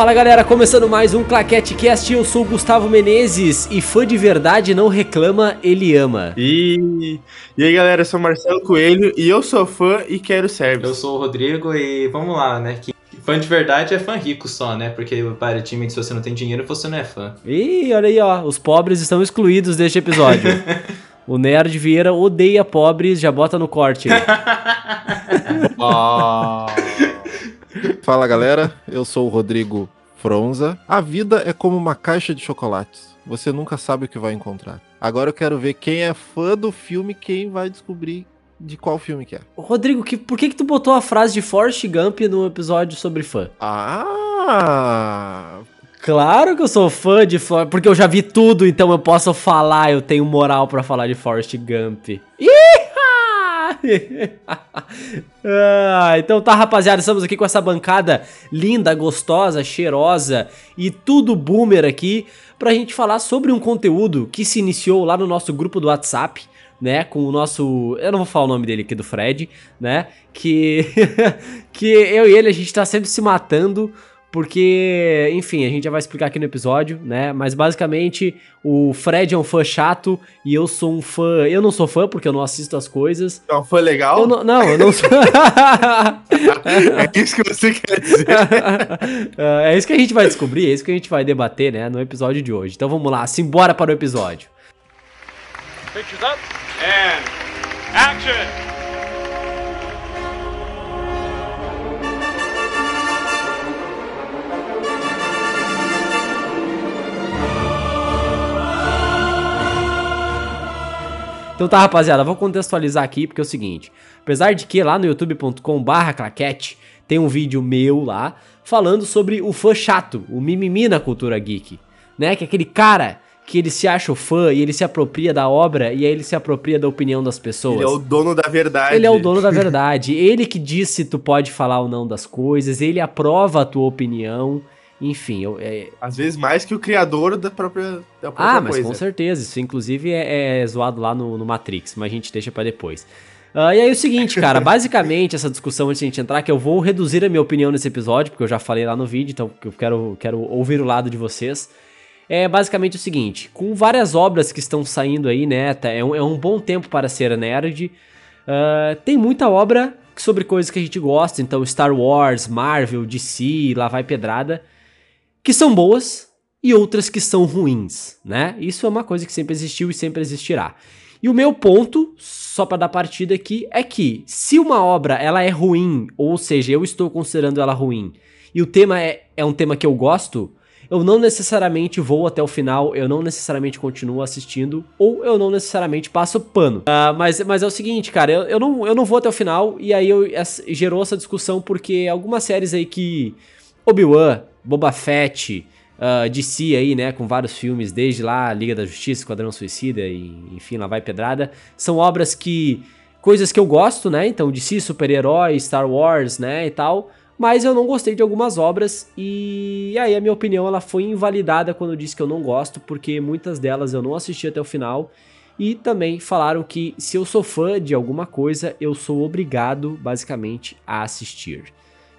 Fala galera, começando mais um Claquete Cast, eu sou o Gustavo Menezes e fã de verdade não reclama, ele ama. E, e aí galera, eu sou Marcelo Coelho e eu sou fã e quero service. Eu sou o Rodrigo e vamos lá, né? Que fã de verdade é fã rico só, né? Porque para time se você não tem dinheiro, você não é fã. Ih, olha aí ó, os pobres estão excluídos deste episódio. o Nerd Vieira odeia pobres, já bota no corte aí. Fala galera, eu sou o Rodrigo Fronza. A vida é como uma caixa de chocolates. Você nunca sabe o que vai encontrar. Agora eu quero ver quem é fã do filme, quem vai descobrir de qual filme que é. Rodrigo, que, por que que tu botou a frase de Forrest Gump no episódio sobre fã? Ah! Claro que eu sou fã de Forrest, porque eu já vi tudo, então eu posso falar, eu tenho moral pra falar de Forrest Gump. Ih! ah, então tá, rapaziada, estamos aqui com essa bancada linda, gostosa, cheirosa e tudo boomer aqui pra gente falar sobre um conteúdo que se iniciou lá no nosso grupo do WhatsApp, né, com o nosso, eu não vou falar o nome dele aqui do Fred, né, que que eu e ele a gente tá sempre se matando porque, enfim, a gente já vai explicar aqui no episódio, né? Mas basicamente o Fred é um fã chato e eu sou um fã. Eu não sou fã porque eu não assisto as coisas. É um fã legal? Eu não, não, eu não sou. é isso que você quer dizer. é isso que a gente vai descobrir, é isso que a gente vai debater, né? No episódio de hoje. Então vamos lá, simbora para o episódio. Pictures up and action! Então tá, rapaziada, vou contextualizar aqui porque é o seguinte. Apesar de que lá no youtube.com barra claquete tem um vídeo meu lá falando sobre o fã chato, o mimimi na cultura geek, né? Que é aquele cara que ele se acha o fã e ele se apropria da obra e aí ele se apropria da opinião das pessoas. Ele é o dono da verdade. Ele é o dono da verdade. ele que diz se tu pode falar ou não das coisas, ele aprova a tua opinião. Enfim, eu, é... Às vezes mais que o criador da própria, da própria ah, mas coisa. com certeza. Isso inclusive é, é zoado lá no, no, Matrix, mas a gente deixa para depois. Uh, e aí o seguinte, cara, basicamente essa discussão antes de a gente entrar, que eu vou reduzir a minha opinião nesse episódio, porque eu já falei lá no vídeo, então eu quero, quero ouvir o lado de vocês. É basicamente o seguinte, com várias obras que estão saindo aí, né, tá, é, um, é um bom tempo para ser nerd, uh, tem muita obra sobre coisas que a gente gosta, então Star Wars, Marvel, DC, lá vai pedrada, que são boas e outras que são ruins, né? Isso é uma coisa que sempre existiu e sempre existirá. E o meu ponto, só para dar partida aqui, é que se uma obra ela é ruim, ou seja, eu estou considerando ela ruim, e o tema é, é um tema que eu gosto, eu não necessariamente vou até o final, eu não necessariamente continuo assistindo, ou eu não necessariamente passo pano. Uh, mas, mas é o seguinte, cara, eu, eu, não, eu não vou até o final, e aí eu, essa, gerou essa discussão porque algumas séries aí que. Obi-Wan, Boba Fett, uh, DC aí, né, com vários filmes, desde lá Liga da Justiça, Esquadrão Suicida e enfim, lá vai pedrada. São obras que coisas que eu gosto, né? Então DC, super-herói, Star Wars, né, e tal. Mas eu não gostei de algumas obras e aí a minha opinião ela foi invalidada quando eu disse que eu não gosto, porque muitas delas eu não assisti até o final. E também falaram que se eu sou fã de alguma coisa, eu sou obrigado, basicamente, a assistir.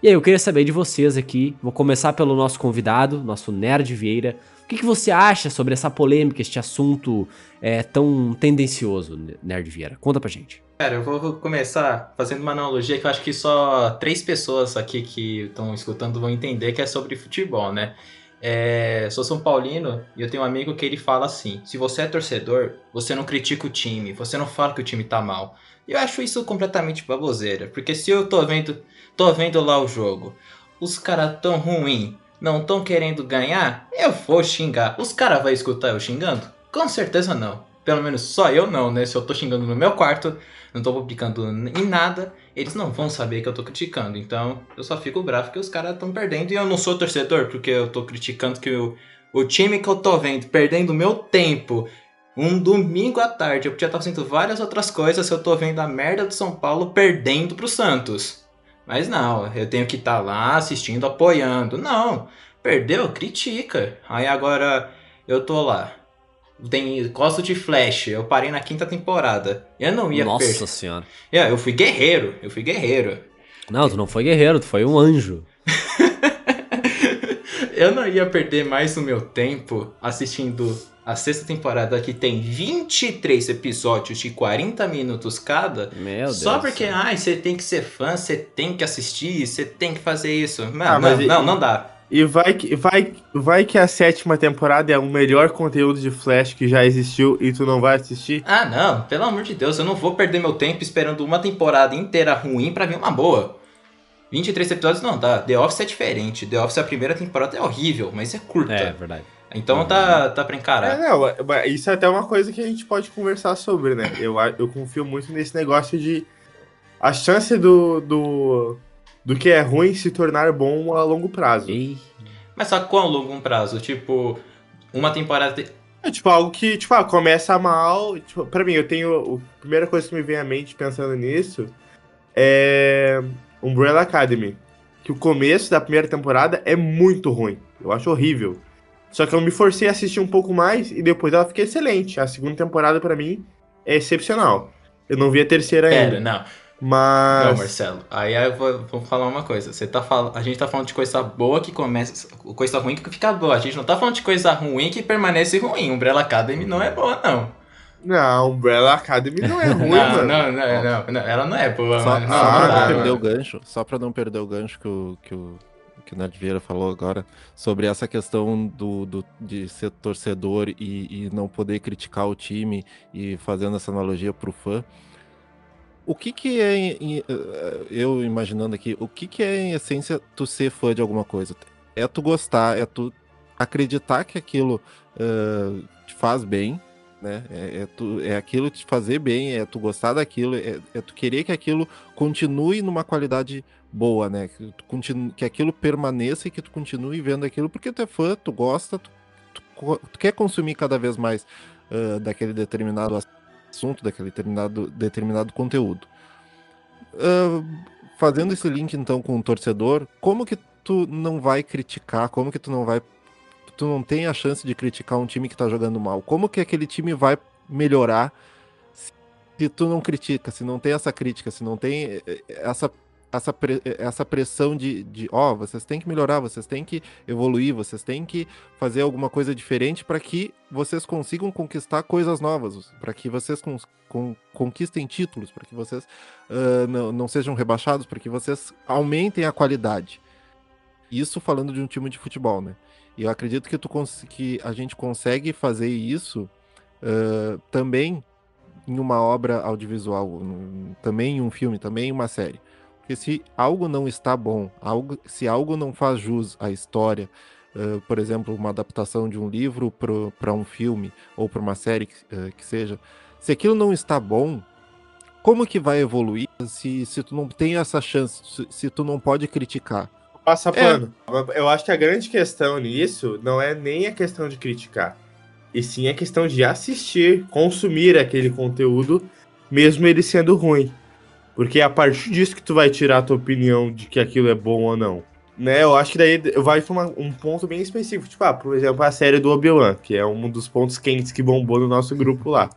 E aí, eu queria saber de vocês aqui. Vou começar pelo nosso convidado, nosso Nerd Vieira. O que, que você acha sobre essa polêmica, este assunto é, tão tendencioso, Nerd Vieira? Conta pra gente. Cara, eu vou começar fazendo uma analogia que eu acho que só três pessoas aqui que estão escutando vão entender que é sobre futebol, né? É, sou São Paulino e eu tenho um amigo que ele fala assim: se você é torcedor, você não critica o time, você não fala que o time tá mal. Eu acho isso completamente baboseira, porque se eu tô vendo Tô vendo lá o jogo. Os caras tão ruim, não tão querendo ganhar? Eu vou xingar. Os caras vão escutar eu xingando? Com certeza não. Pelo menos só eu não, né? Se eu tô xingando no meu quarto, não tô publicando em nada, eles não vão saber que eu tô criticando. Então, eu só fico bravo que os caras estão perdendo e eu não sou torcedor porque eu tô criticando que o, o time que eu tô vendo perdendo meu tempo um domingo à tarde. Eu podia estar fazendo várias outras coisas se eu tô vendo a merda do São Paulo perdendo pro Santos. Mas não, eu tenho que estar tá lá assistindo, apoiando. Não, perdeu, critica. Aí agora eu tô lá. Tem, gosto de Flash, eu parei na quinta temporada. Eu não ia Nossa per... senhora. É, eu fui guerreiro, eu fui guerreiro. Não, tu não foi guerreiro, tu foi um anjo. eu não ia perder mais o meu tempo assistindo a sexta temporada que tem 23 episódios de 40 minutos cada. Meu Deus. Só porque, ai, você tem que ser fã, você tem que assistir, você tem que fazer isso. Mano, Ah, mas não, e- não, não dá. E vai que, vai, vai que a sétima temporada é o melhor conteúdo de Flash que já existiu e tu não vai assistir? Ah, não, pelo amor de Deus, eu não vou perder meu tempo esperando uma temporada inteira ruim pra vir uma boa. 23 episódios não dá. The Office é diferente. The Office, a primeira temporada é horrível, mas é curta. É, verdade. Então tá, tá pra É, encarar. não, mas isso é até uma coisa que a gente pode conversar sobre, né? Eu, eu confio muito nesse negócio de a chance do, do, do que é ruim se tornar bom a longo prazo. Ih, Mas só quão longo um prazo? Tipo, uma temporada. te- É tipo algo que, tipo, ah, começa mal. Tipo, pra mim, eu tenho. A primeira coisa que me vem à mente pensando nisso é Umbrella Academy. Que o começo da primeira temporada é muito ruim. Eu acho horrível. Só que eu me forcei a assistir um pouco mais e depois ela fica excelente. A segunda temporada, pra mim, é excepcional. Eu não vi a terceira Pera, ainda. não. Mas. Não, Marcelo. Aí eu vou, vou falar uma coisa. Você tá fal... A gente tá falando de coisa boa que começa. Coisa ruim que fica boa. A gente não tá falando de coisa ruim que permanece ruim. Umbrella Academy não é boa, não. Não, Umbrella Academy não é ruim, não, mano. não, não, não, não, Ela não é boa, Só, mano. Só não pra dá, não Ah, perder mano. o gancho, só pra não perder o gancho que o, que o, que o Nerd Vieira falou agora, sobre essa questão do, do- de ser torcedor e, e não poder criticar o time e fazendo essa analogia pro fã. O que que é, em- eh, eu imaginando aqui, o que que é em essência tu ser fã de alguma coisa? É tu gostar, é tu acreditar que aquilo eh, te faz bem, né? É, é, tu, é aquilo te fazer bem, é tu gostar daquilo, é, é tu querer que aquilo continue numa qualidade boa, né? Que, tu continue, que aquilo permaneça e que tu continue vendo aquilo porque tu é fã, tu gosta, tu, tu tu quer consumir cada vez mais ah, daquele determinado assunto, daquele determinado, determinado conteúdo. Ah, fazendo esse link então com o torcedor, como que tu não vai criticar, como que tu não vai tu não tem a chance de criticar um time que tá jogando mal? Como que aquele time vai melhorar se tu não critica, se não tem essa crítica, se não tem eh, eh, essa essa, eh, essa pressão de, de ó, vocês têm que melhorar, vocês têm que evoluir, vocês têm que fazer alguma coisa diferente para que vocês consigam conquistar coisas novas, para que vocês con- con- conquistem títulos, para que vocês ah, não, não sejam rebaixados, para que vocês aumentem a qualidade. Isso falando de um time de futebol, né? E eu acredito que, tu que a gente consegue fazer isso ah, também em uma obra audiovisual, também em um filme, também em uma série. Porque se algo não está bom, algo, se algo não faz jus à história, ah, por exemplo, uma adaptação de um livro para um filme ou para uma série que, ah, que seja, se aquilo não está bom, como que vai evoluir se, se tu não tem essa chance, se, se tu não pode criticar? Passa É. pano. Eu acho que a grande questão nisso não é nem a questão de criticar, e sim a questão de assistir, consumir aquele conteúdo, mesmo ele sendo ruim. Porque é a partir disso que tu vai tirar a tua opinião de que aquilo é bom ou não. Né, eu acho que daí vai pra uma- um ponto bem específico. Tipo, ah, por exemplo, a série do Obi-Wan, que é um dos pontos quentes que bombou no nosso grupo lá.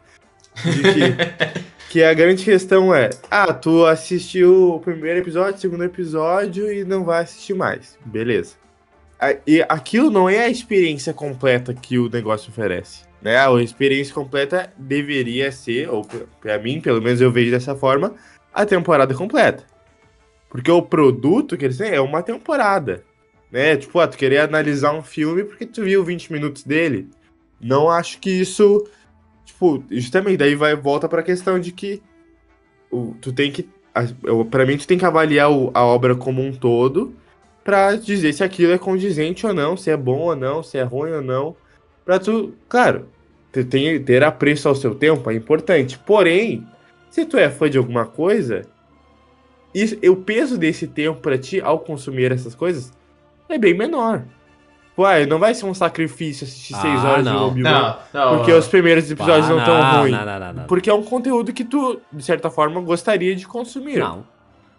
De que, que a grande questão é: ah, tu assistiu o primeiro episódio, o segundo episódio e não vai assistir mais. Beleza. E aquilo não é a experiência completa que o negócio oferece. Né? A experiência completa deveria ser, ou pra mim, pelo menos eu vejo dessa forma, a temporada completa. Porque o produto que eles têm é uma temporada. Né? Tipo, ah, tu querer analisar um filme porque tu viu 20 minutos dele. Não acho que isso. Tipo, justamente, daí vai volta pra questão de que o, tu tem que. a- eu- Pra mim, tu tem que avaliar o- a obra como um todo pra dizer se aquilo é condizente ou não, se é bom ou não, se é ruim ou não. Pra tu, claro, tu tem, ter apreço ao seu tempo é importante. Porém, se tu é fã de alguma coisa, isso, o peso desse tempo pra ti ao consumir essas coisas é bem menor. Uai, não vai ser um sacrifício assistir Ah, seis horas de não. Obi-Wan, Não, não. porque os primeiros episódios Ah, não tão ruins. Não, não, não. Porque é um conteúdo que tu, de certa forma, gostaria de consumir. Não.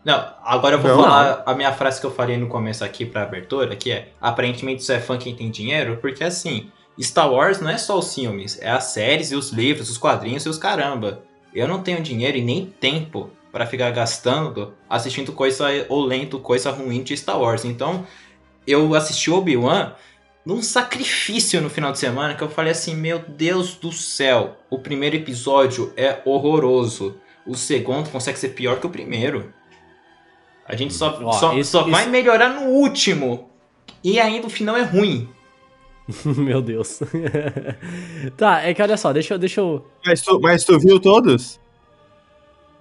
Não, agora eu vou Não. falar a minha frase que eu falei no começo aqui pra abertura, que é aparentemente isso é fã quem tem dinheiro, porque assim, Star Wars não é só os filmes, é as séries e os livros, os quadrinhos e os caramba. Eu não tenho dinheiro e nem tempo pra ficar gastando assistindo coisa ou lendo coisa ruim de Star Wars. Então, eu assisti Obi-Wan num sacrifício no final de semana que eu falei assim: Meu Deus do céu, o primeiro episódio é horroroso. O segundo consegue ser pior que o primeiro. A gente só, Ó, só, esse- só esse- vai melhorar no último. E ainda o final é ruim. Meu Deus. tá, é que olha só, deixa eu. Deixa eu... Mas tu, mas tu viu todos?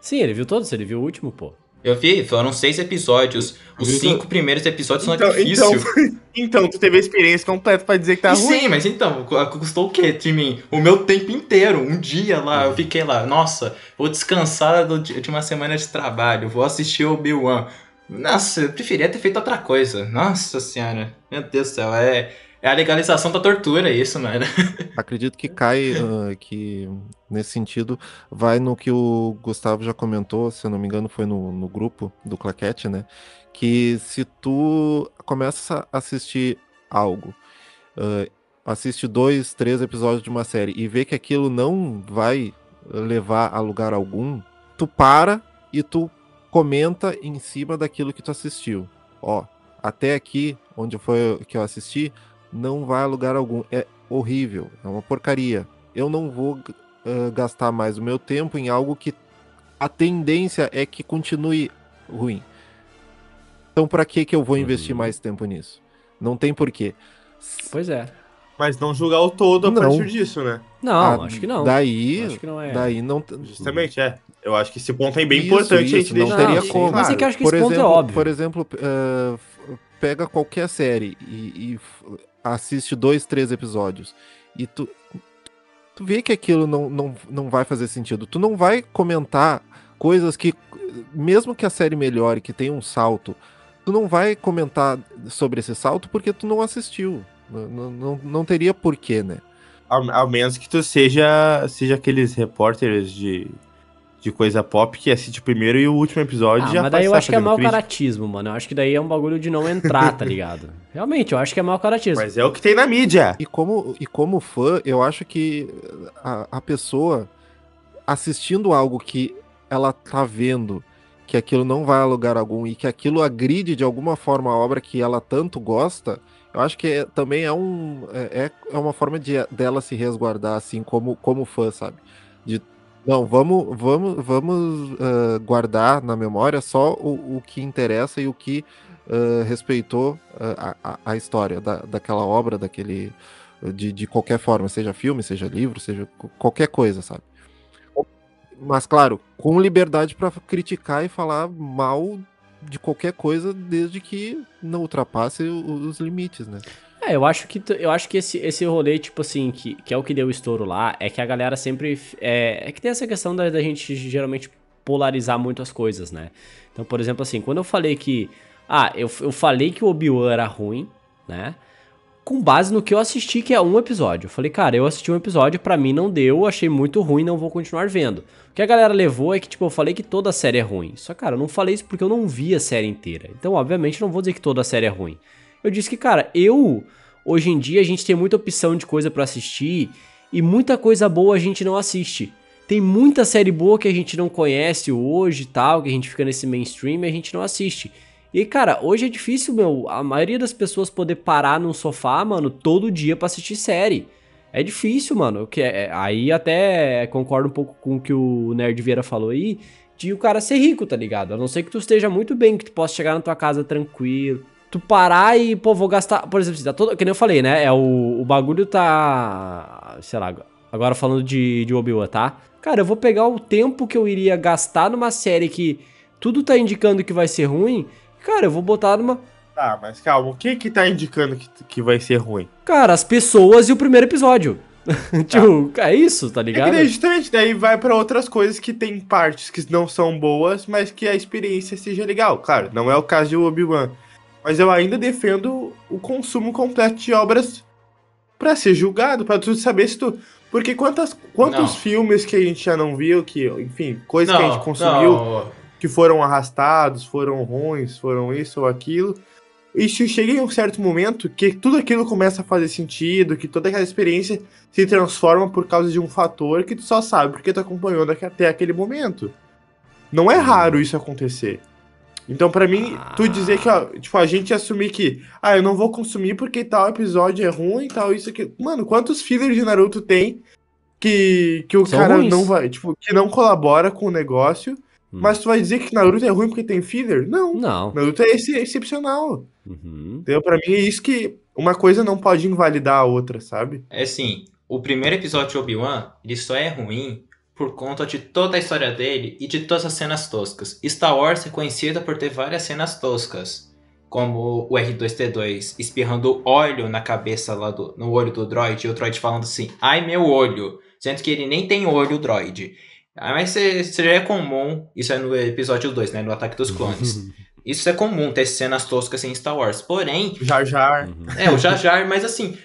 Sim, ele viu todos, ele viu o último, pô. Eu vi, foram seis episódios. Os Viu? cinco primeiros episódios são Então, difíceis. então, então, tu teve a experiência completa pra dizer que tá E ruim. Sim, mas então, cu- custou o quê de mim? O meu tempo inteiro, um dia lá, eu fiquei lá, nossa, vou descansar de uma semana de trabalho, vou assistir o Obi-Wan. Nossa, eu preferia ter feito outra coisa. Nossa senhora, meu Deus do céu, é, é a legalização da tortura isso, mano. Acredito que cai, ah, que nesse sentido, vai no que o Gustavo já comentou, se eu não me engano, foi no, no grupo do Claquete, né? Que se tu começa a assistir algo, ah, assiste dois, três episódios de uma série e vê que aquilo não vai levar a lugar algum, tu para e tu comenta em cima daquilo que tu assistiu. Ó, até aqui, onde foi que eu assisti, não vai a lugar algum. É horrível, é uma porcaria. Eu não vou ah, gastar mais o meu tempo em algo que a tendência é que continue ruim. Então, pra que que eu vou investir Uhum. mais tempo nisso? Não tem porquê. Pois é. Mas não julgar o todo a Não. partir disso, né? Não, Ah, acho que não. Daí, Acho que não é. daí não. Justamente, é. Eu acho que esse ponto é bem Isso, importante a isso, gente não deixar teria bem como. Mas é que eu acho que por esse ponto é exemplo, óbvio. Por exemplo, f- pega qualquer série e, e assiste dois, três episódios e tu, tu vê que aquilo não, não, não vai fazer sentido. Tu não vai comentar coisas que, mesmo que a série melhore, que tenha um salto, tu não vai comentar sobre esse salto porque tu não assistiu. Não, não, não- teria porquê, né? Ao, ao menos que tu seja, seja aqueles repórteres de, de coisa pop que assiste o primeiro e o último episódio Ah, já mas daí eu sai acho que é mau caratismo, mano. Eu acho que daí é um bagulho de não entrar, tá ligado? Realmente, eu acho que é mau caratismo. Mas é o que tem na mídia. E como, e como fã, eu acho que a, a pessoa assistindo algo que ela tá vendo que aquilo não vai a lugar algum e que aquilo agride de alguma forma a obra que ela tanto gosta, eu acho que é- também é, um, é, é uma forma de, dela se resguardar assim como, como fã, sabe? De, não, vamos, vamos, vamos ah, guardar na memória só o, o que interessa e o que ah, respeitou ah, a, a, história da, daquela obra, daquele de, de qualquer forma, seja filme, seja livro, seja qualquer coisa, sabe? Mas claro, com liberdade para criticar e falar mal de qualquer coisa, desde que não ultrapasse os limites, né? É, eu acho que, eu acho que esse, esse rolê, tipo assim, que, que é o que deu estouro lá, é que a galera sempre. É, é que tem essa questão da, da gente geralmente polarizar muito as coisas, né? Então, por exemplo, assim, quando eu falei que. Ah, eu, eu falei que o Obi-Wan era ruim, né? Com base no que eu assisti, que é um episódio. Eu falei, cara, eu assisti um episódio, pra mim não deu, achei muito ruim, não vou continuar vendo. O que a galera levou é que, tipo, eu falei que toda a série é ruim. Só, cara, eu não falei isso porque eu não vi a série inteira. Então, obviamente, não vou dizer que toda a série é ruim. Eu disse que, cara, eu. Hoje em dia a gente tem muita opção de coisa pra assistir e muita coisa boa a gente não assiste. Tem muita série boa que a gente não conhece hoje e tal, que a gente fica nesse mainstream e a gente não assiste. E, cara, hoje é difícil, meu, a maioria das pessoas poder parar num sofá, mano, todo dia pra assistir série. É difícil, mano. Que é, aí até concordo um pouco com o que o Nerd Vieira falou aí, de o cara ser rico, tá ligado? A não ser que tu esteja muito bem, que tu possa chegar na tua casa tranquilo. Tu parar e, pô, vou gastar. Por exemplo, tá todo, que nem eu falei, né? É o, o bagulho tá. Sei lá, agora falando de, de Obi-Wan, tá? Cara, eu vou pegar o tempo que eu iria gastar numa série que tudo tá indicando que vai ser ruim. Cara, eu vou botar numa. Tá, mas calma, o que que tá indicando que, que vai ser ruim? Cara, as pessoas e o primeiro episódio. tipo, é isso, tá É que ligado? daí justamente daí vai pra outras coisas que tem partes que não são boas, mas que a experiência seja legal. Claro, não é o caso de Obi-Wan. Mas eu ainda defendo o consumo completo de obras pra ser julgado, pra tu saber se tu. Porque quantas, quantos Não. filmes que a gente já não viu, que, enfim, coisas que a gente consumiu. não, que foram arrastados, foram ruins, foram isso ou aquilo. E se chega em um certo momento que tudo aquilo começa a fazer sentido, que toda aquela experiência se transforma por causa de um fator que tu só sabe porque tu acompanhou até aquele momento. Não é raro isso acontecer. Então, pra mim, tu dizer que, ó, tipo, a gente assumir que, ah, eu não vou consumir porque tal episódio é ruim, tal, isso aqui. Mano, quantos fillers de Naruto tem que, que o São cara ruins. não vai, tipo, que não colabora com o negócio, Hum. mas tu vai dizer que Naruto é ruim porque tem filler? Não. Não. Naruto é esse- excepcional. Uhum. Entendeu? Pra mim é isso que uma coisa não pode invalidar a outra, sabe? É assim, o primeiro episódio de Obi-Wan, ele só é ruim por conta de toda a história dele e de todas as cenas toscas. Star Wars é conhecida por ter várias cenas toscas, como o R2-D2 espirrando óleo na cabeça lá do, no olho do droid e o droid falando assim, ai meu olho, sendo que ele nem tem olho, o droid. Ah, Mas isso já é comum, isso é no episódio 2, né, no Ataque dos Clones. Isso é comum, ter cenas toscas em Star Wars. Porém, Jar Jar. É, o Jar Jar, mas assim,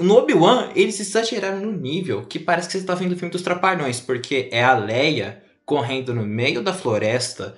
no Obi-Wan, eles exageraram no nível que parece que você tá vendo o filme dos Trapalhões, porque é a Leia correndo no meio da floresta,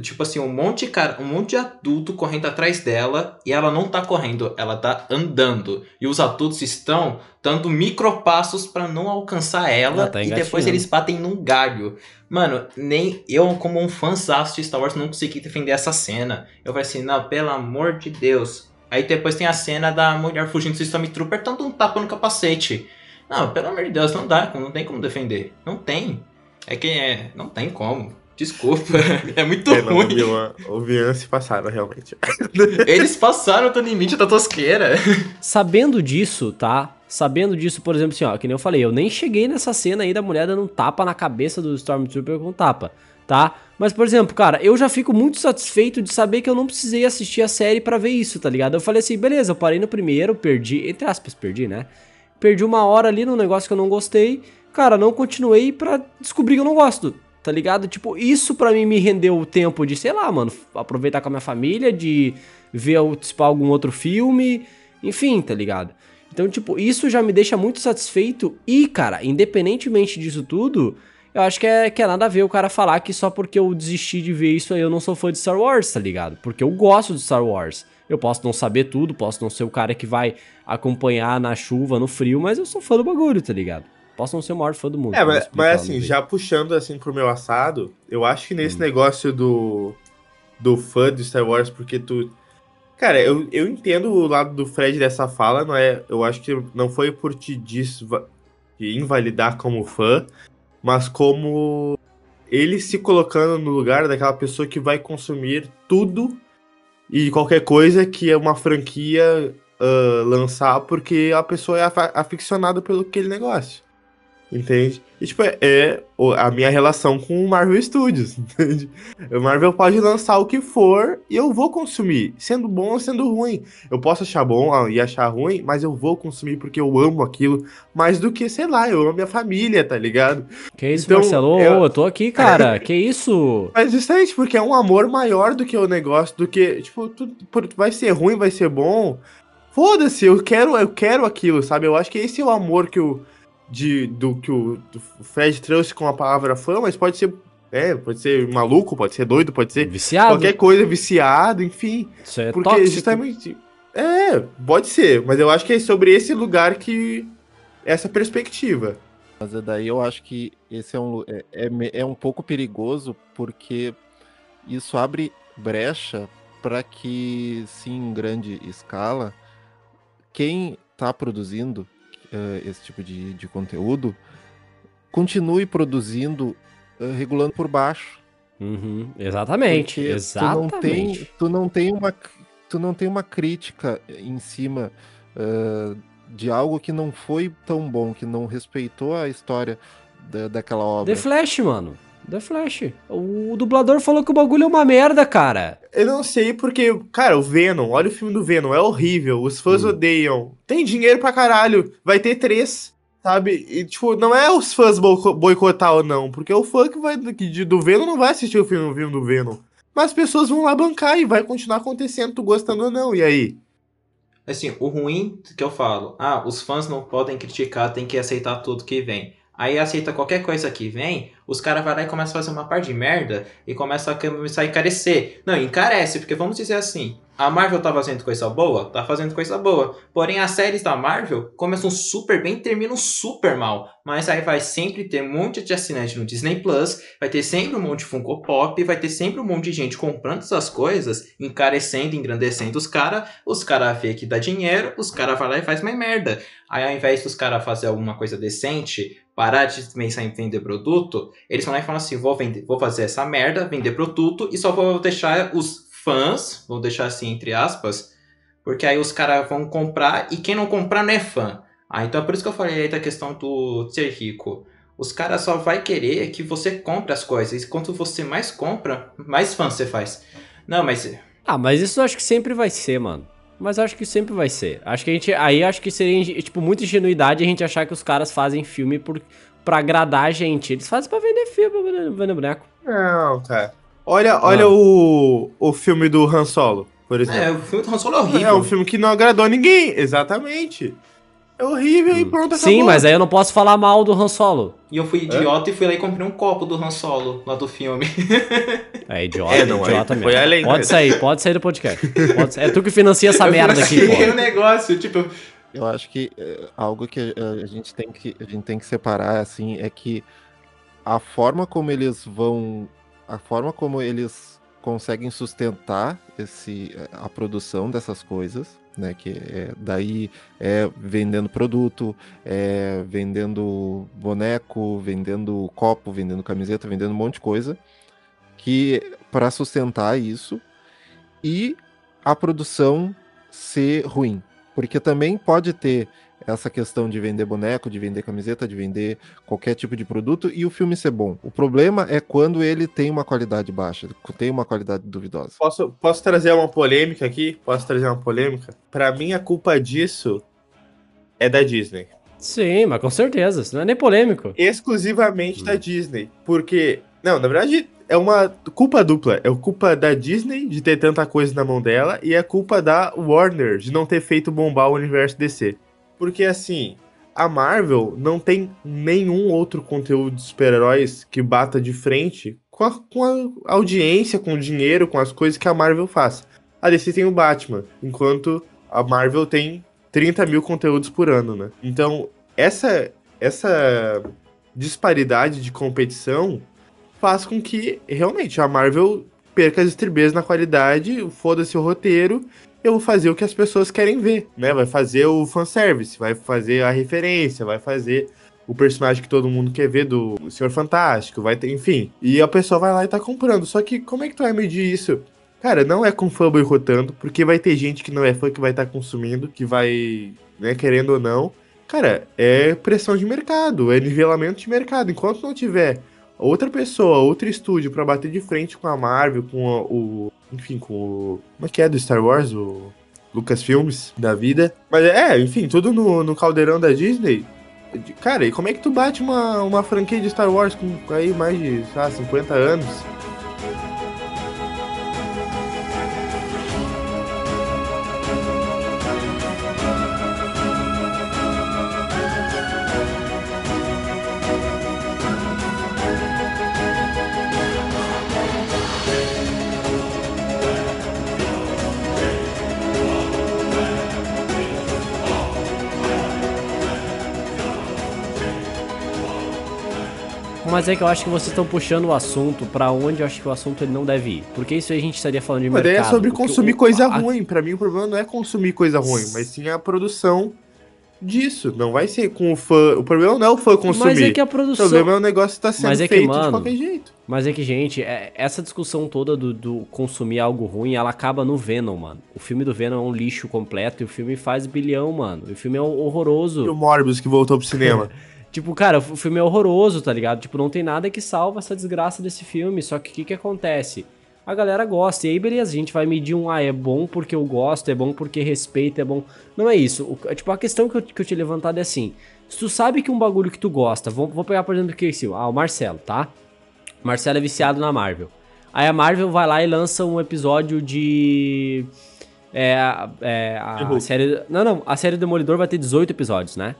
tipo assim, um monte de cara, um monte de adulto correndo atrás dela, e ela não tá correndo, ela tá andando. E os adultos estão dando micropassos pra não alcançar ela, Ela tá e depois eles batem num galho. Mano, nem eu, como um fãzaço de Star Wars, não consegui defender essa cena. Eu falei assim, não, pelo amor de Deus. Aí depois tem a cena da mulher fugindo do Stormtrooper, dando um tapa no capacete. Não, pelo amor de Deus, não dá, não tem como defender. Não tem. É que é, não tem como. Desculpa, é muito É, não, ruim. Obi-Wan Obi-Wan se passaram, realmente. Eles passaram do limite da tosqueira. Sabendo disso, tá? Sabendo disso, por exemplo, assim, ó, que nem eu falei, eu nem cheguei nessa cena aí da mulher dando um tapa na cabeça do Stormtrooper com tapa, tá? Mas, por exemplo, cara, eu já fico muito satisfeito de saber que eu não precisei assistir a série pra ver isso, tá ligado? Eu falei assim, beleza, eu parei no primeiro, perdi, entre aspas, perdi, né? Perdi uma hora ali num negócio que eu não gostei, cara, não continuei pra descobrir que eu não gosto, tá ligado? Tipo, isso pra mim me rendeu o tempo de, sei lá, mano, aproveitar com a minha família, de ver tipo, algum outro filme, enfim, tá ligado? Então, tipo, isso já me deixa muito satisfeito e, cara, independentemente disso tudo, eu acho que é, que é nada a ver o cara falar que só porque eu desisti de ver isso aí eu não sou fã de Star Wars, tá ligado? Porque eu gosto de Star Wars. Eu posso não saber tudo, posso não ser o cara que vai acompanhar na chuva, no frio, mas eu sou fã do bagulho, tá ligado? Posso não ser o maior fã do mundo. É, mas, mas assim, já puxando assim pro meu assado, eu acho que nesse Hum. negócio do, do fã de Star Wars, porque tu. Cara, eu, eu entendo o lado do Fred dessa fala, não é? Eu acho que não foi por te desva- te invalidar como fã, mas como ele se colocando no lugar daquela pessoa que vai consumir tudo e qualquer coisa que é uma franquia ah, lançar, porque a pessoa é aficionada pelo aquele negócio. Entende? E, tipo, é, é a minha relação com o Marvel Studios, entende? O Marvel pode lançar o que for e eu vou consumir, sendo bom ou sendo ruim. Eu posso achar bom ah, e achar ruim, mas eu vou consumir porque eu amo aquilo mais do que, sei lá, eu amo minha família, tá ligado? Que isso, Então, Marcelo? eu- eu tô aqui, cara. que isso? Mas justamente porque é um amor maior do que o negócio, do que, tipo, tu, por- vai ser ruim, vai ser bom. Foda-se, eu quero, eu quero aquilo, sabe? Eu acho que esse é o amor que o de, do que o, do Fred trouxe com a palavra fã, mas pode ser, é, pode ser maluco, pode ser doido, pode ser Viciado. qualquer coisa, viciado, enfim. Isso é porque tóxico. justamente é, pode ser, mas eu acho que é sobre esse lugar que essa perspectiva. Mas é daí eu acho que esse é um, é, é, é um pouco perigoso, porque isso abre brecha para que, sim, em grande escala, quem está produzindo eh, esse tipo de, de conteúdo continue produzindo eh, regulando por baixo. Uhum, exatamente, Porque exatamente. Tu não, tem, tu, não tem uma, tu não tem uma crítica em cima ah, de algo que não foi tão bom, que não respeitou a história da, daquela obra. The Flash, mano. The Flash. O dublador falou que o bagulho é uma merda, cara. Eu não sei porque, cara, o Venom, olha o filme do Venom, é horrível, os fãs Hum. odeiam. Tem dinheiro pra caralho, vai ter três, sabe? E, tipo, não é os fãs boico- boicotar ou não, porque o fã que vai que do Venom não vai assistir o filme, o filme do Venom. Mas as pessoas vão lá bancar e vai continuar acontecendo, tu gostando ou não, e aí? Assim, o ruim que eu falo, ah, os fãs não podem criticar, tem que aceitar tudo que vem. Aí aceita qualquer coisa que vem, os caras vão lá e começam a fazer uma par de merda e começa a começar a encarecer. Não, encarece, porque vamos dizer assim, A Marvel tá fazendo coisa boa? Tá fazendo coisa boa. Porém, as séries da Marvel começam super bem e terminam super mal. Mas aí vai sempre ter um monte de assinante no Disney Plus, vai ter sempre um monte de Funko Pop, vai ter sempre um monte de gente comprando essas coisas, encarecendo, engrandecendo os caras. Os caras vê que dá dinheiro, os caras vai lá e faz mais merda. Aí ao invés dos caras fazer alguma coisa decente, parar de pensar em vender produto, eles vão lá e falam assim: vou, vender, vou fazer essa merda, vender produto e só vou deixar os fãs, vou deixar assim entre aspas, porque aí os caras vão comprar e quem não comprar não é fã. Ah, então é por isso que eu falei aí da questão do ser rico. Os caras só vai querer que você compre as coisas. E quanto você mais compra, mais fã você faz. Não, mas. Ah, mas isso eu acho que sempre vai ser, mano. Mas acho que sempre vai ser. Acho que a gente. Aí acho que seria, tipo, muita ingenuidade a gente achar que os caras fazem filme por, pra agradar a gente. Eles fazem pra vender filme, pra vender, vender boneco. Não, cara. Olha, olha ah. o, o filme do Han Solo, por exemplo. É, o filme do Han Solo é horrível. É um filme que não agradou a ninguém, exatamente. É horrível hum. e pronto, acabou. Sim, mas aí eu não posso falar mal do Han Solo. E eu fui idiota é? e fui lá e comprei um copo do Han Solo, lá do filme. É idiota, é, não, idiota mesmo. Foi além pode sair, pode sair do podcast. Pode, é tu que financia essa eu merda aqui, pô. o negócio, tipo... Eu acho que é, algo que a gente, tem que a gente tem que separar, assim, é que a forma como eles vão a forma como eles conseguem sustentar esse, a produção dessas coisas, né? Que é, daí é vendendo produto, é vendendo boneco, vendendo copo, vendendo camiseta, vendendo um monte de coisa, que para sustentar isso e a produção ser ruim, porque também pode ter essa questão de vender boneco, de vender camiseta, de vender qualquer tipo de produto e o filme ser bom. O problema é quando ele tem uma qualidade baixa, tem uma qualidade duvidosa. Posso, posso trazer uma polêmica aqui? Posso trazer uma polêmica? Para mim, a culpa disso é da Disney. Sim, mas com certeza, isso não é nem polêmico. Exclusivamente hum. da Disney. Porque, não, na verdade, é uma culpa dupla. É culpa da Disney de ter tanta coisa na mão dela e é culpa da Warner de não ter feito bombar o universo DC. Porque assim, a Marvel não tem nenhum outro conteúdo de super-heróis que bata de frente com a, com a, audiência, com o dinheiro, com as coisas que a Marvel faz. A DC tem o Batman, enquanto a Marvel tem 30 mil conteúdos por ano, né? Então, essa, essa disparidade de competição faz com que realmente a Marvel perca as estribeiras na qualidade, foda-se o roteiro eu vou fazer o que as pessoas querem ver, né? Vai fazer o fanservice, vai fazer a referência, vai fazer o personagem que todo mundo quer ver do Senhor Fantástico, vai ter, enfim. E a pessoa vai lá e tá comprando. Só que como é que tu vai medir isso? Cara, não é com fã boicotando, porque vai ter gente que não é fã que vai estar tá consumindo, que vai, né, querendo ou não. Cara, é pressão de mercado, é nivelamento de mercado. Enquanto não tiver outra pessoa, outro estúdio para bater de frente com a Marvel, com o, enfim, com o. Como é que é do Star Wars? O Lucas Filmes da vida. Mas é, enfim, tudo no, no caldeirão da Disney. Cara, e como é que tu bate uma, uma franquia de Star Wars com aí mais de, sei lá, 50 anos? Mas é que eu acho que vocês estão puxando o assunto para onde eu acho que o assunto ele não deve ir. Porque isso aí a gente estaria falando de mas mercado. Mas é sobre consumir o, coisa a, ruim. Para mim o problema não é consumir coisa ruim, mas sim a produção disso. Não vai ser com o fã. O problema não é o fã consumir. Mas é que a produção. O problema é o negócio estar tá sendo mas é que, feito mano, de qualquer jeito. Mas é que, gente, é, essa discussão toda do, do, consumir algo ruim, ela acaba no Venom, mano. O filme do Venom é um lixo completo e o filme faz bilhão, mano. E o filme é horroroso. E o Morbius que voltou pro cinema. Tipo, cara, o filme é horroroso, tá ligado? Tipo, não tem nada que salva essa desgraça desse filme. Só que o que, que acontece? A galera gosta. E aí, beleza, a gente vai medir um, ah, é bom porque eu gosto, é bom porque respeito, é bom. Não é isso. O, tipo, a questão que eu, que eu te levantado é assim: se tu sabe que um bagulho que tu gosta, vou, vou pegar, por exemplo, aqui, assim, ah, o Marcelo, tá? O Marcelo é viciado na Marvel. Aí a Marvel vai lá e lança um episódio de. É, é a série. Não, não, a série Demolidor vai ter 18 episódios, né?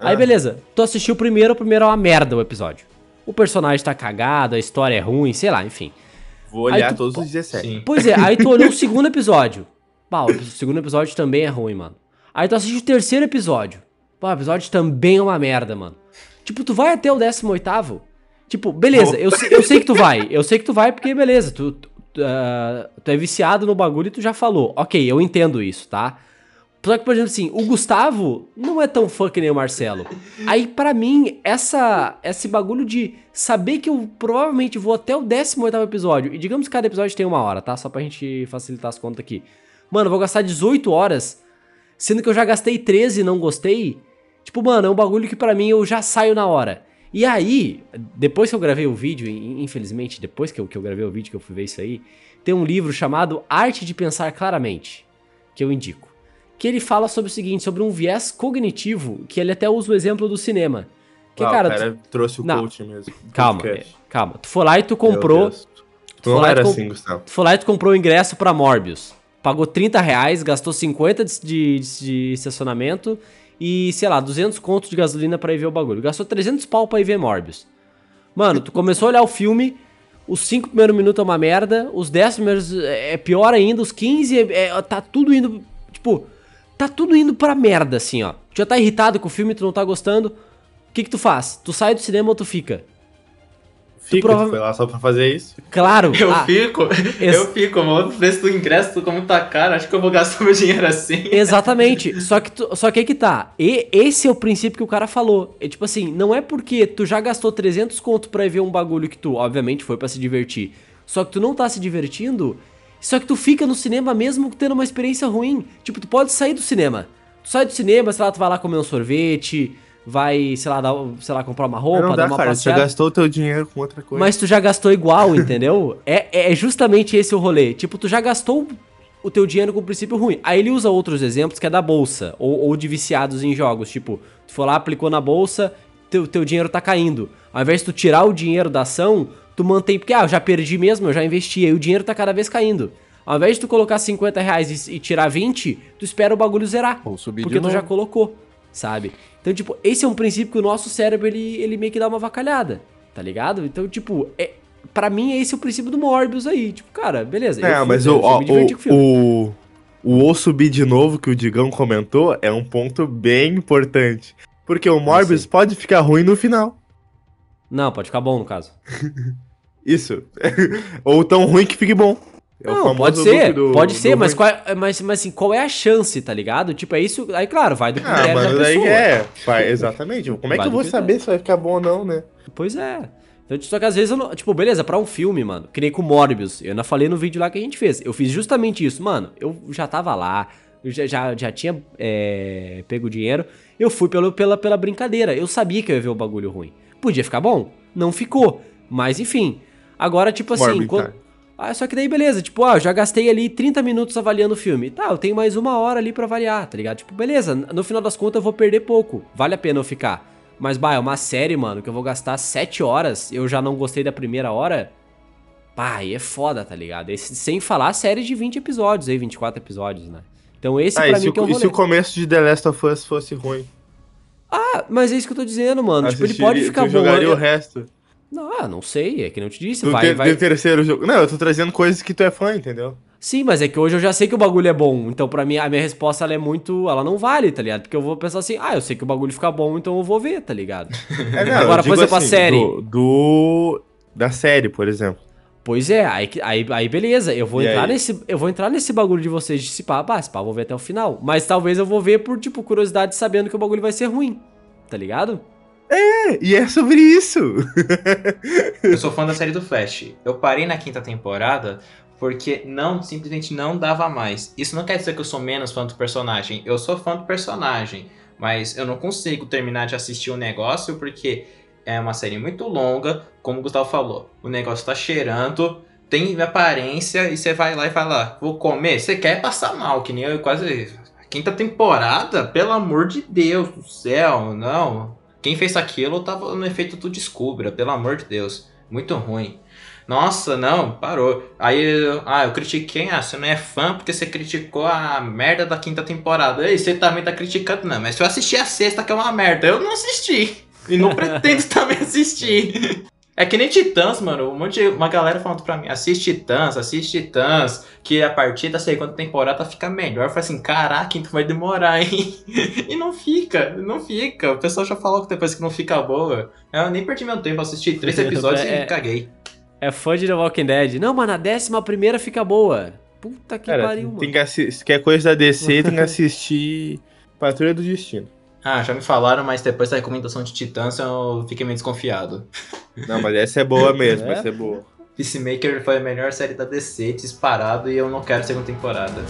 Aí ah. beleza, tu assistiu o primeiro, o primeiro é uma merda o episódio. O personagem tá cagado, a história é ruim, sei lá, enfim. Vou olhar tu, todos os 17. Sim. Pois é, aí tu olhou o segundo episódio. Pá, o segundo episódio também é ruim, mano. Aí tu assiste o terceiro episódio. Pá, o episódio também é uma merda, mano. Tipo, tu vai até o 18 Tipo, beleza, eu, sei- eu sei que tu vai. Eu sei que tu vai porque, beleza, tu, tu, ah, tu é viciado no bagulho e tu já falou. Ok, eu entendo isso, tá? Só que, por exemplo, assim, o Gustavo não é tão fã que nem o Marcelo. Aí, pra mim, essa, esse bagulho de saber que eu provavelmente vou até o 18 episódio, e digamos que cada episódio tem uma hora, tá? Só pra gente facilitar as contas aqui. Mano, vou gastar 18 horas, sendo que eu já gastei 13 e não gostei. Tipo, mano, é um bagulho que pra mim eu já saio na hora. E aí, depois que eu gravei o vídeo, in- infelizmente, depois que eu, que eu gravei o vídeo que eu fui ver isso aí, tem um livro chamado Arte de Pensar Claramente, que eu indico. Que ele fala sobre o seguinte, sobre um viés cognitivo, que ele até usa o exemplo do cinema. Que, Ah, cara, o cara trouxe o Não. coach mesmo. calma, Podcast. é, calma. Tu foi lá e tu comprou, tu Tu não foi lá e era tu com- assim, Gustavo. Tu foi lá e tu comprou o ingresso pra Morbius. Pagou 30 reais, gastou 50 de, de, de estacionamento e, sei lá, 200 contos de gasolina pra ir ver o bagulho. Gastou 300 pau pra ir ver Morbius. Mano, tu começou a olhar o filme, os 5 primeiros minutos é uma merda, os 10 primeiros é pior ainda, os 15 é, é- tá tudo indo, tipo, tá tudo indo pra merda, assim, ó. Tu já tá irritado com o filme, tu não tá gostando, o que que tu faz? Tu sai do cinema ou tu fica? Fica, prova- tu foi lá só pra fazer isso. Claro! Eu ah, fico, eu fico, mano. O preço do ingresso, como tá caro, acho que eu vou gastar meu dinheiro assim. Exatamente. Só que, tu, só que aí que tá. E esse é o princípio que o cara falou. É tipo assim, não é porque tu já gastou 300 conto pra ir ver um bagulho que tu, obviamente, foi pra se divertir. Só que tu não tá se divertindo. Só que tu fica no cinema mesmo tendo uma experiência ruim. Tipo, tu pode sair do cinema. Tu sai do cinema, sei lá, tu vai lá comer um sorvete, vai, sei lá, dar, sei lá comprar uma roupa, não dar dá, uma cara. Você já passeada. gastou o teu dinheiro com outra coisa. Mas tu já gastou igual, entendeu? É, é justamente esse o rolê. Tipo, tu já gastou o teu dinheiro com o princípio ruim. Aí ele usa outros exemplos que é da bolsa, ou, ou de viciados em jogos. Tipo, tu foi lá, aplicou na bolsa, teu, teu dinheiro tá caindo. Ao invés de tu tirar o dinheiro da ação, tu mantém, porque, ah, eu já perdi mesmo, eu já investi, aí o dinheiro tá cada vez caindo. Ao invés de tu colocar 50 reais e, e tirar 20, tu espera o bagulho zerar. Ou subir Porque de tu já novo. colocou, sabe? Então, tipo, esse é um princípio que o nosso cérebro, ele, ele meio que dá uma vacalhada, tá ligado? Então, tipo, é, pra mim, esse é o princípio do Morbius aí. Tipo, cara, beleza. É, mas o, o o, o, o ou subir de novo que o Digão comentou é um ponto bem importante. Porque o Morbius sei. pode ficar ruim no final. Não, pode ficar bom, no caso. Isso. Ou tão ruim que fique bom. É não, pode ser, do- pode do ser, mas qual, é, mas, mas assim, qual é a chance, tá ligado? Tipo, é isso. Aí, claro, vai do Ah, critério mano, da daí pessoa. é. Vai, exatamente. Como é Vai que eu vou critério. saber se vai ficar bom ou não, né? Pois é. Então, só que às vezes eu não. Tipo, beleza, pra um filme, mano. Que nem com Morbius. Eu ainda falei no vídeo lá que a gente fez. Eu fiz justamente isso. Mano, eu já tava lá. Eu já, já, já tinha é, pego o dinheiro. Eu fui pelo, pela, pela brincadeira. Eu sabia que eu ia ver o bagulho ruim. Podia ficar bom? Não ficou. Mas enfim. Agora, tipo assim. Quando-. Ah, só que daí beleza, tipo, ah, eu já gastei ali 30 minutos avaliando o filme. Tá, eu tenho mais uma hora ali pra avaliar, tá ligado? Tipo, beleza, no final das contas eu vou perder pouco. Vale a pena eu ficar. Mas, bah, é uma série, mano, que eu vou gastar 7 horas, eu já não gostei da primeira hora. Pá, aí é foda, tá ligado? Esse- sem falar série de 20 episódios aí, 24 episódios, né? Então esse Ah, pra mim que é o o, e se o começo de The Last of Us fosse ruim? Ah, mas é isso que eu tô dizendo, mano. tipo, ele pode ficar bom. jogaria eu- o resto. Não, ah, não sei, é que não te disse. Do, vai, ter- vai... do terceiro jogo. Não, eu tô trazendo coisas que tu é fã, entendeu? Sim, mas é que hoje eu já sei que o bagulho é bom. Então, pra mim, a minha resposta ela é muito. Ela não vale, tá ligado? Porque eu vou pensar assim, ah, eu sei que o bagulho fica bom, então eu vou ver, tá ligado? É, não, Agora, por exemplo, a série. Do, do- Da série, por exemplo. Pois é, aí, aí, aí beleza, eu vou E entrar aí? nesse. Eu vou entrar nesse bagulho de vocês de se pá, pá, se pá, eu vou ver até o final. Mas talvez eu vou ver por, tipo, curiosidade, sabendo que o bagulho vai ser ruim. Tá ligado? É, e é sobre isso. Eu sou fã da série do Flash. Eu parei na quinta temporada porque não, simplesmente não dava mais. Isso não quer dizer que eu sou menos fã do personagem. Eu sou fã do personagem, mas eu não consigo terminar de assistir o negócio porque é uma série muito longa, como o Gustavo falou. O negócio tá cheirando, tem aparência e você vai lá e fala, vou comer. Você quer passar mal, que nem eu quase quinta temporada, pelo amor de Deus do céu, não. Quem fez aquilo tava no efeito do Descubra, pelo amor de Deus. Muito ruim. Nossa, não, parou. Aí, eu- ah, eu critiquei, ah, você não é fã porque você criticou a merda da quinta temporada. Ei, você também tá criticando, não, mas se eu assistir a sexta, que é uma merda, eu não assisti. E não pretendo também assistir. É que nem Titãs, mano. Um monte de, uma galera falando pra mim, assiste Titãs, assiste Titãs, que a partir da segunda temporada fica melhor. Eu falei assim, caraca, então vai demorar, hein? e não fica, não fica. O pessoal já falou que depois que não fica boa. Eu nem perdi meu tempo, assisti três episódios É- e caguei. É fã de The Walking Dead. Não, mano, a décima primeira fica boa. Puta que Cara, pariu, mano. tem que assi- se quer coisa da DC, tem que assistir Patrulha do Destino. Ah, já me falaram, mas depois da recomendação de Titãs eu fiquei meio desconfiado. Não, mas essa é boa mesmo, É? essa é boa. Peacemaker foi a melhor série da DC, disparado, e eu não quero segunda temporada.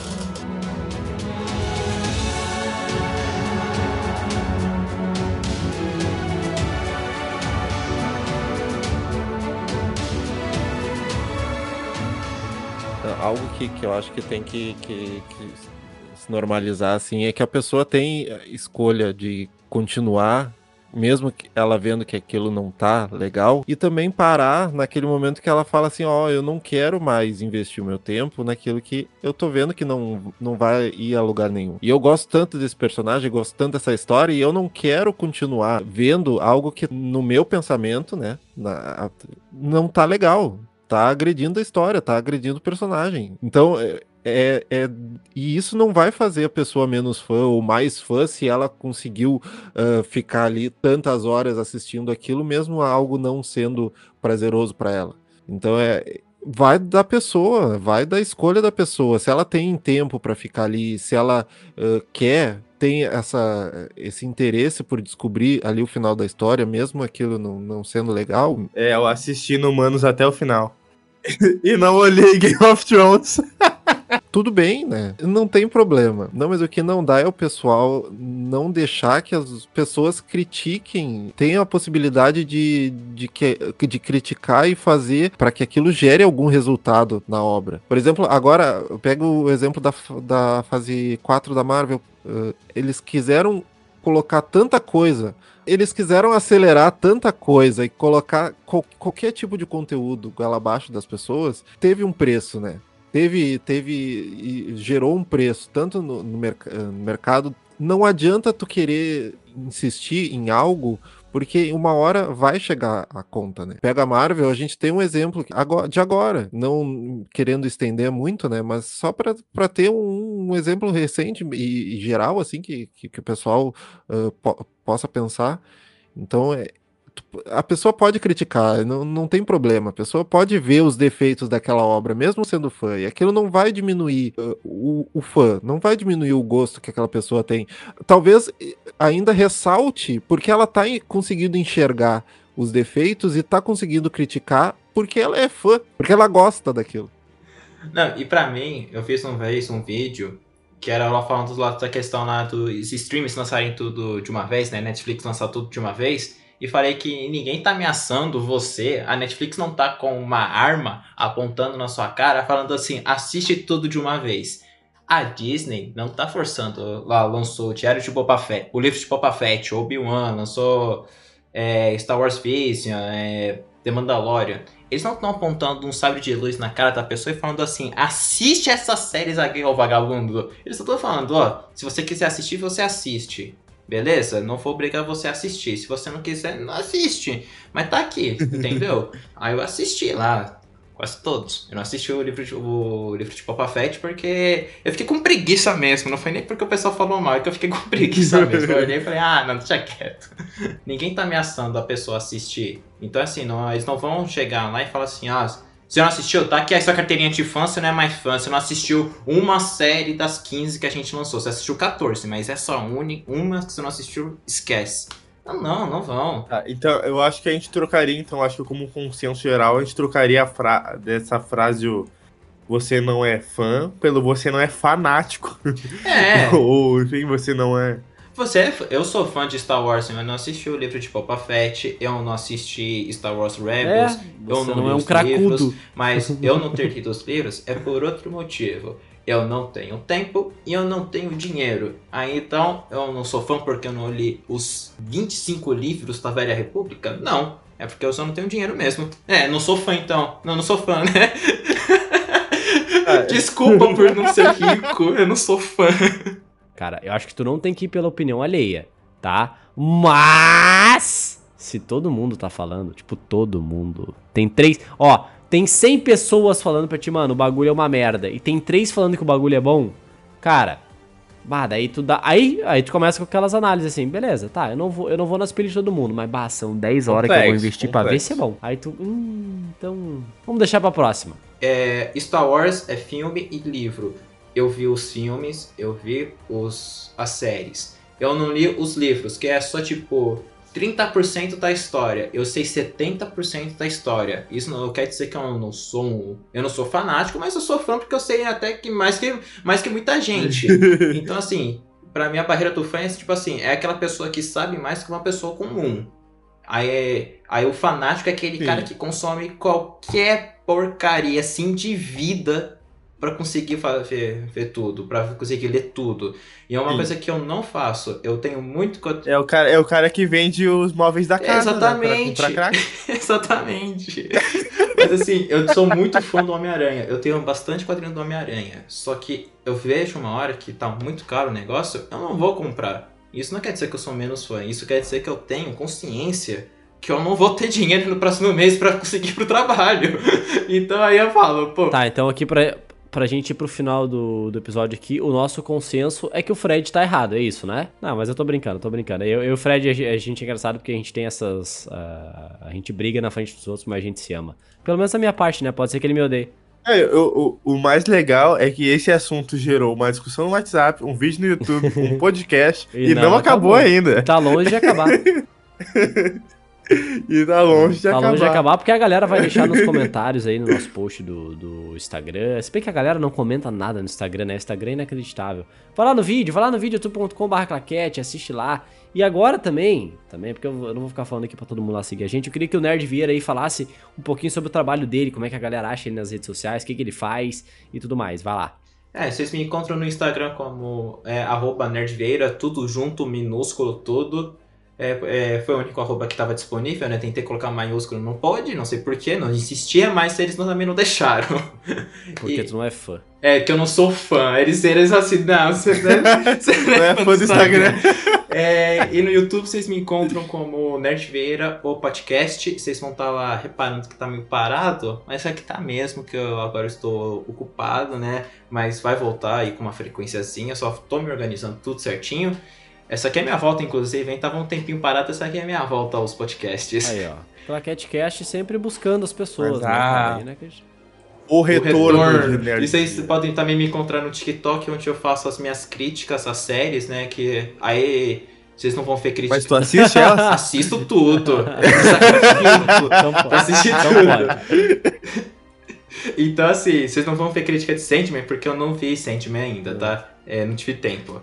Algo que, que eu acho que tem que, que- que se normalizar, assim, é que a pessoa tem eh, escolha de continuar, mesmo que ela vendo que aquilo não tá legal, e também parar naquele momento que ela fala assim, ó, eu não quero mais investir o meu tempo naquilo que eu tô vendo que não, não vai ir a lugar nenhum. E eu gosto tanto desse personagem, gosto tanto dessa história, e eu não quero continuar vendo algo que, no meu pensamento, né, na- não tá legal tá agredindo a história, tá agredindo o personagem. Então, é, é, E isso não vai fazer a pessoa menos fã ou mais fã se ela conseguiu ah, ficar ali tantas horas assistindo aquilo, mesmo algo não sendo prazeroso para ela. Então é. Vai da pessoa, vai da escolha da pessoa. Se ela tem tempo para ficar ali, se ela ah, quer, tem essa, esse interesse por descobrir ali o final da história, mesmo aquilo não, não sendo legal, É, eu assisti no Humanos até o final. e não olhei Game of Thrones. tudo bem, né? Não tem problema. Não, mas o que não dá é o pessoal não deixar que as pessoas critiquem, tenham a possibilidade de, de, que, de criticar e fazer para que aquilo gere algum resultado na obra. Por exemplo, agora, eu pego o exemplo da, da fase 4 da Marvel. eh, eles quiseram colocar tanta coisa eles quiseram acelerar tanta coisa e colocar qual- qualquer tipo de conteúdo goela abaixo das pessoas, teve um preço, né? Teve, teve gerou um preço, tanto no, no merc- no mercado. Não adianta tu querer insistir em algo, porque uma hora vai chegar a conta, né? Pega a Marvel, a gente tem um exemplo de agora, não querendo estender muito, né? Mas só para ter um, um exemplo recente e, e geral, assim, que, que, que o pessoal ah, po- possa pensar. Então, é, a pessoa pode criticar, não, não tem problema. A pessoa pode ver os defeitos daquela obra, mesmo sendo fã. E aquilo não vai diminuir uh, o, o fã, não vai diminuir o gosto que aquela pessoa tem. Talvez eh, ainda ressalte, porque ela tá conseguindo enxergar os defeitos e tá conseguindo criticar porque ela é fã, porque ela gosta daquilo. Não, e pra mim, eu fiz uma vez um vídeo que era lá falando do lado da questão lá dos streams lançarem tudo de uma vez, né? Netflix lançar tudo de uma vez. E falei que ninguém tá ameaçando você. A Netflix não tá com uma arma apontando na sua cara, falando assim: assiste tudo de uma vez. A Disney não tá forçando. Lá lançou o Diário de Boba Fett, o livro de Boba Fett, Obi-Wan, lançou é, Star Wars Vision, é, The Mandalorian. Eles não estão apontando um sabre de luz na cara da pessoa e falando assim: assiste essas séries aqui, ô vagabundo. Eles estão falando: ó, se você quiser assistir, você assiste. Beleza? Não vou obrigar você a assistir. Se você não quiser, não assiste. Mas tá aqui, entendeu? Aí eu assisti lá, quase todos. Eu não assisti o livro de, o livro de Boba Fett porque eu fiquei com preguiça mesmo. Não foi nem porque o pessoal falou mal, é que eu fiquei com preguiça mesmo. Eu olhei e falei: ah, não, deixa quieto. Ninguém tá ameaçando a pessoa assistir. Então, assim, não, eles não vão chegar lá e falar assim, ah, você não assistiu? Tá aqui a sua carteirinha de fã, você não é mais fã, você não assistiu uma série das 15 que a gente lançou. Você assistiu 14, mas essa uni, uma que você não assistiu, esquece. Não, não, não vão. Tá, então, eu acho que a gente trocaria, então, acho que como consenso geral, a gente trocaria a fra dessa frase o você não é fã pelo você não é fanático. É, Ou, enfim, você não é. Você, é eu sou fã de Star Wars, eu não assisti o livro de Boba Fett, eu não assisti Star Wars Rebels, É, eu não não li é um os cracudo. livros, Mas eu não ter lido os livros é por outro motivo. Eu não tenho tempo e eu não tenho dinheiro. Aí então, eu não sou fã porque eu não li os 25 livros da Velha República? Não. É porque eu só não tenho dinheiro mesmo. É, não sou fã então. Não, não sou fã, né? Desculpa por não ser rico, eu não sou fã. Cara, eu acho que tu não tem que ir pela opinião alheia, tá? Mas se todo mundo tá falando, tipo, todo mundo. Tem três. Ó, tem 100 pessoas falando pra ti, mano, o bagulho é uma merda. E tem três falando que o bagulho é bom. Cara, bah, daí tu dá. Aí, aí tu começa com aquelas análises assim, beleza, tá, eu não vou, eu não vou nas pilhas de todo mundo, mas bah, são 10 horas que eu vou Complexo, investir pra ver complexo. se é bom. Aí tu. Hum, então. Vamos deixar pra próxima. É, Star Wars é filme e livro. Eu vi os filmes, eu vi os, as séries. Eu não li os livros, que é só tipo 30% da história. Eu sei 70% da história. Isso não quer dizer que eu não sou um, eu não sou fanático, mas eu sou fã porque eu sei até que mais que mais que muita gente. Então assim, pra mim a barreira do fã é tipo assim, é aquela pessoa que sabe mais que uma pessoa comum. Aí, é- aí o fanático é aquele Sim. cara que consome qualquer porcaria assim de vida pra conseguir ver, ver tudo, pra conseguir ler tudo. E é uma Sim. coisa que eu não faço. Eu tenho muito É o cara, é o cara que vende os móveis da casa. Exatamente. Né, pra crack. Exatamente. Mas assim, eu sou muito fã do Homem-Aranha. Eu tenho bastante quadrinho do Homem-Aranha. Só que eu vejo uma hora que tá muito caro o negócio, eu não vou comprar. Isso não quer dizer que eu sou menos fã. Isso quer dizer que eu tenho consciência que eu não vou ter dinheiro no próximo mês pra conseguir ir pro trabalho. Então aí eu falo, pô, Tá, então aqui pra, pra gente ir pro final do, do episódio aqui, o nosso consenso é que o Fred tá errado, é isso, né? Não, mas eu tô brincando, tô brincando. Eu, eu e o Fred, a ge- a gente é engraçado porque a gente tem essas. ah, a gente briga na frente dos outros, mas a gente se ama. Pelo menos a minha parte, né? Pode ser que ele me odeie. É, o, o, o mais legal é que esse assunto gerou uma discussão no WhatsApp, um vídeo no YouTube, um podcast, E e, não não, acabou, acabou. ainda. Tá longe de acabar. E tá longe de tá acabar. longe de acabar porque a galera vai deixar nos comentários aí no nosso post do, do Instagram. Se bem que a galera não comenta nada no Instagram, né? O Instagram é inacreditável. Vai lá no vídeo, vai lá no vídeo youtube.com.br claquete, assiste lá. E agora também, também, porque eu, eu não vou ficar falando aqui pra todo mundo lá seguir a gente, eu queria que o Nerd Vieira aí falasse um pouquinho sobre o trabalho dele, como é que a galera acha ele nas redes sociais, o que, que ele faz e tudo mais. Vai lá. É, vocês me encontram no Instagram como é, arroba nerdvieira, tudo junto, minúsculo, tudo. É, é, foi o único arroba que estava disponível, né? Tentei colocar maiúsculo, não pode, não sei porquê, não insistia, mas eles também não deixaram. Porque E- tu não é fã. É, que eu não sou fã. Eles, eles assim, não, você, você Não é fã do Instagram. É, e no YouTube vocês me encontram como Nerdveira ou podcast. Vocês vão estar lá reparando que tá meio parado, mas é que tá mesmo, que eu agora estou ocupado, né? Mas vai voltar aí com uma frequenciazinha, só tô me organizando tudo certinho. Essa aqui é minha volta, inclusive, hein? Tava um tempinho parado, essa aqui é minha volta aos podcasts. Aí, ó. Claquete Cast sempre buscando as pessoas, né? Aí, né, O O retorno, retorno. do Nerd E vocês podem também me encontrar no TikTok, onde eu faço as minhas críticas às séries, né? Que aí vocês não vão ver críticas. Mas tu assiste ela? Assisto tudo. Então pode. Assiste Então tudo. pode. Então, assim, vocês não vão ver crítica de Sandman, porque eu não vi Sandman ainda, tá? É, não tive tempo.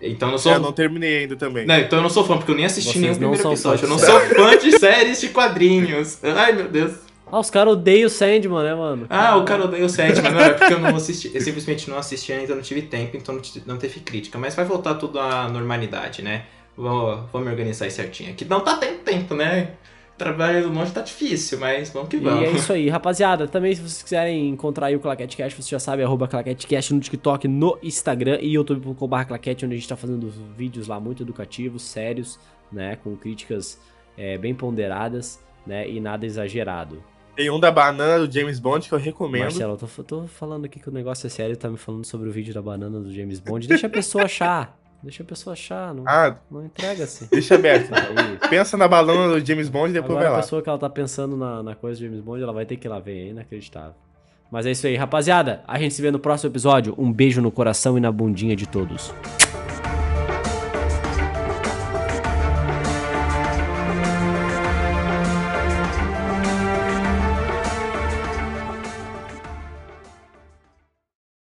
Então eu não sou. É, eu não terminei ainda também. Não, então eu não sou fã, porque eu nem assisti Vocês nenhum primeiro episódio. Eu não sou fã de séries de quadrinhos. Ai, meu Deus. Ah, os caras odeiam o Sandman, né, mano? Ah, o cara odeia o Sandman. Não, é porque eu não assisti. Eu simplesmente não assisti ainda, não tive tempo, então não teve crítica. Mas vai voltar tudo à normalidade, né? Vou, vou me organizar aí certinho. Que não tá tendo tempo, né? Trabalho do monte tá difícil, mas vamos que E vamos. é isso aí, rapaziada. Também, se vocês quiserem encontrar aí o Claquete Cash, você já sabe, arroba ClaqueteCast no TikTok, no Instagram e youtube.com.br Claquete, onde a gente tá fazendo vídeos lá muito educativos, sérios, né? Com críticas é, bem ponderadas, né? E nada exagerado. Tem um da banana do James Bond que eu recomendo. Marcelo, eu tô, tô falando aqui que o negócio é sério, tá me falando sobre o vídeo da banana do James Bond. Deixa a pessoa achar. Deixa a pessoa achar, não, Ah, não entrega-se. deixa aberto. Aí, Pensa na balona do James Bond e depois Agora vai a lá. pessoa que ela tá pensando na, na coisa do James Bond, ela vai ter que ir lá ver, é inacreditável. Mas é isso aí, rapaziada. A gente se vê no próximo episódio. Um beijo no coração e na bundinha de todos.